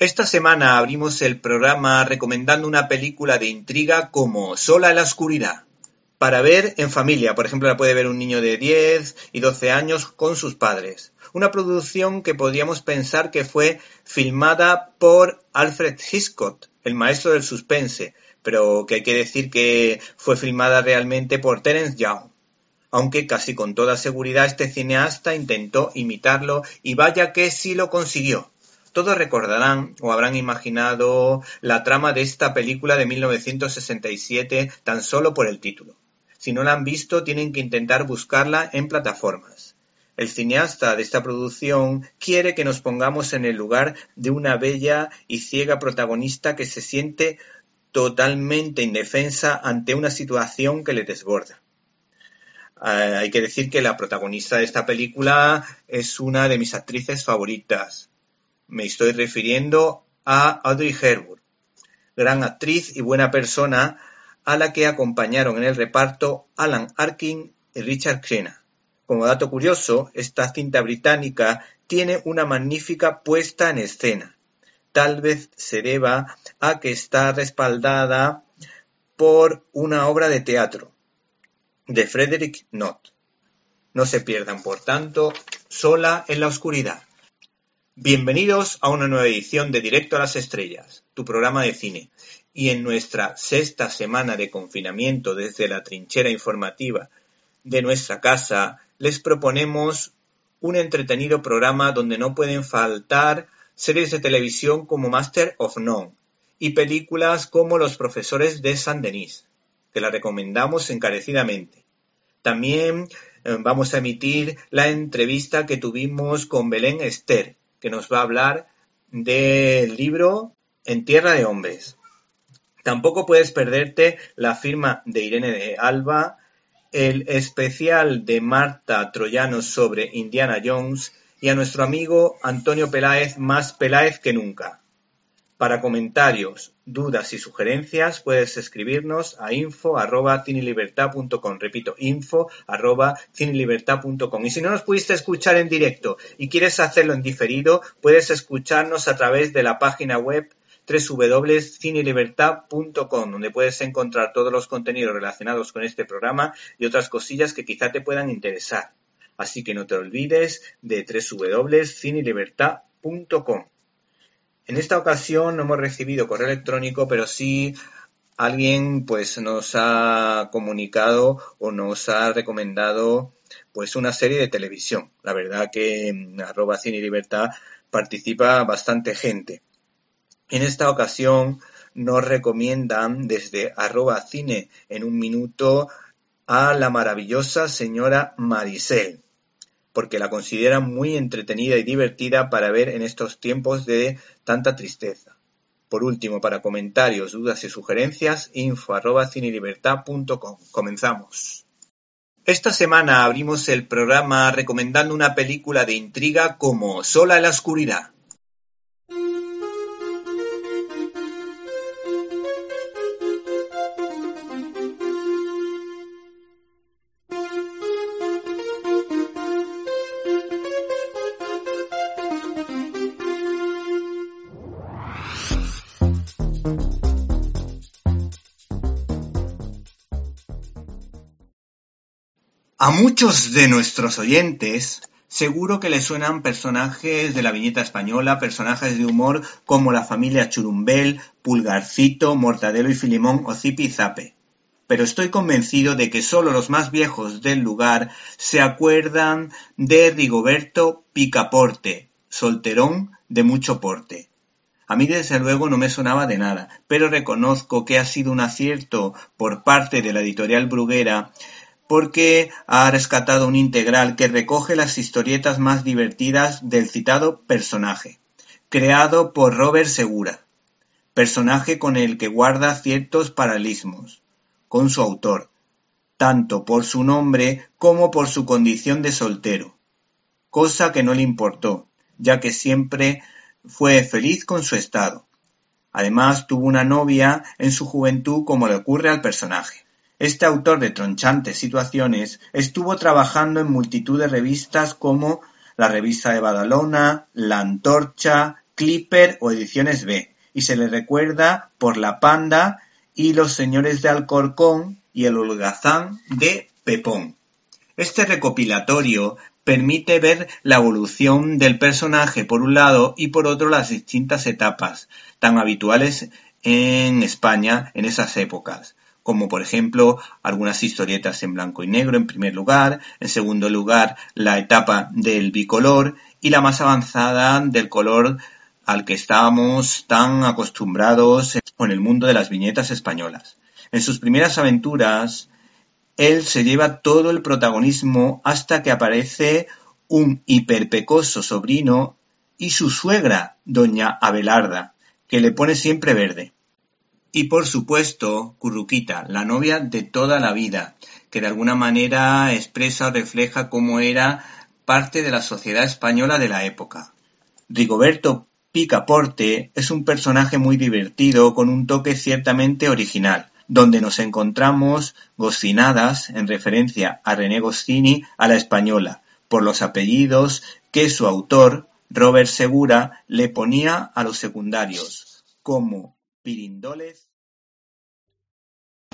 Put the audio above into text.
Esta semana abrimos el programa recomendando una película de intriga como Sola en la oscuridad. Para ver en familia, por ejemplo, la puede ver un niño de 10 y 12 años con sus padres. Una producción que podríamos pensar que fue filmada por Alfred Hitchcock, el maestro del suspense, pero que hay que decir que fue filmada realmente por Terence Young. Aunque casi con toda seguridad este cineasta intentó imitarlo y vaya que sí lo consiguió. Todos recordarán o habrán imaginado la trama de esta película de 1967 tan solo por el título. Si no la han visto, tienen que intentar buscarla en plataformas. El cineasta de esta producción quiere que nos pongamos en el lugar de una bella y ciega protagonista que se siente totalmente indefensa ante una situación que le desborda. Eh, hay que decir que la protagonista de esta película es una de mis actrices favoritas. Me estoy refiriendo a Audrey Hepburn, gran actriz y buena persona a la que acompañaron en el reparto Alan Arkin y Richard Crenna. Como dato curioso, esta cinta británica tiene una magnífica puesta en escena. Tal vez se deba a que está respaldada por una obra de teatro de Frederick Knott. No se pierdan, por tanto, Sola en la oscuridad. Bienvenidos a una nueva edición de Directo a las Estrellas, tu programa de cine. Y en nuestra sexta semana de confinamiento desde la trinchera informativa de nuestra casa, les proponemos un entretenido programa donde no pueden faltar series de televisión como Master of None y películas como Los Profesores de San Denis, que la recomendamos encarecidamente. También eh, vamos a emitir la entrevista que tuvimos con Belén Esther, que nos va a hablar del libro En Tierra de Hombres. Tampoco puedes perderte la firma de Irene de Alba, el especial de Marta Troyano sobre Indiana Jones y a nuestro amigo Antonio Peláez más Peláez que nunca. Para comentarios, dudas y sugerencias puedes escribirnos a info.cinilibertad.com. Repito, info.cinilibertad.com. Y si no nos pudiste escuchar en directo y quieres hacerlo en diferido, puedes escucharnos a través de la página web www.cinelibertad.com, donde puedes encontrar todos los contenidos relacionados con este programa y otras cosillas que quizá te puedan interesar. Así que no te olvides de www.cinelibertad.com. En esta ocasión no hemos recibido correo electrónico, pero sí alguien pues nos ha comunicado o nos ha recomendado pues una serie de televisión. La verdad que en arroba cine y libertad participa bastante gente. En esta ocasión nos recomiendan desde arroba cine en un minuto a la maravillosa señora Maricel porque la consideran muy entretenida y divertida para ver en estos tiempos de tanta tristeza. Por último, para comentarios, dudas y sugerencias, info arroba Comenzamos. Esta semana abrimos el programa recomendando una película de intriga como Sola en la oscuridad. A muchos de nuestros oyentes seguro que les suenan personajes de la viñeta española, personajes de humor como la familia Churumbel, Pulgarcito, Mortadelo y Filimón o Zipi Zape. pero estoy convencido de que solo los más viejos del lugar se acuerdan de Rigoberto Picaporte, solterón de mucho porte. A mí desde luego no me sonaba de nada, pero reconozco que ha sido un acierto por parte de la editorial Bruguera porque ha rescatado un integral que recoge las historietas más divertidas del citado personaje, creado por Robert Segura, personaje con el que guarda ciertos paralelismos con su autor, tanto por su nombre como por su condición de soltero, cosa que no le importó, ya que siempre fue feliz con su estado. Además tuvo una novia en su juventud como le ocurre al personaje. Este autor de tronchantes situaciones estuvo trabajando en multitud de revistas como la Revista de Badalona, La Antorcha, Clipper o Ediciones B, y se le recuerda por La Panda y Los Señores de Alcorcón y El Holgazán de Pepón. Este recopilatorio permite ver la evolución del personaje por un lado y por otro las distintas etapas tan habituales en España en esas épocas, como por ejemplo algunas historietas en blanco y negro en primer lugar, en segundo lugar la etapa del bicolor y la más avanzada del color al que estábamos tan acostumbrados en el mundo de las viñetas españolas. En sus primeras aventuras, él se lleva todo el protagonismo hasta que aparece un hiperpecoso sobrino y su suegra, doña Abelarda, que le pone siempre verde. Y por supuesto, Curruquita, la novia de toda la vida, que de alguna manera expresa o refleja cómo era parte de la sociedad española de la época. Rigoberto Picaporte es un personaje muy divertido con un toque ciertamente original, donde nos encontramos Gocinadas, en referencia a René Goscini, a la española, por los apellidos que su autor, Robert Segura, le ponía a los secundarios, como Pirindoles.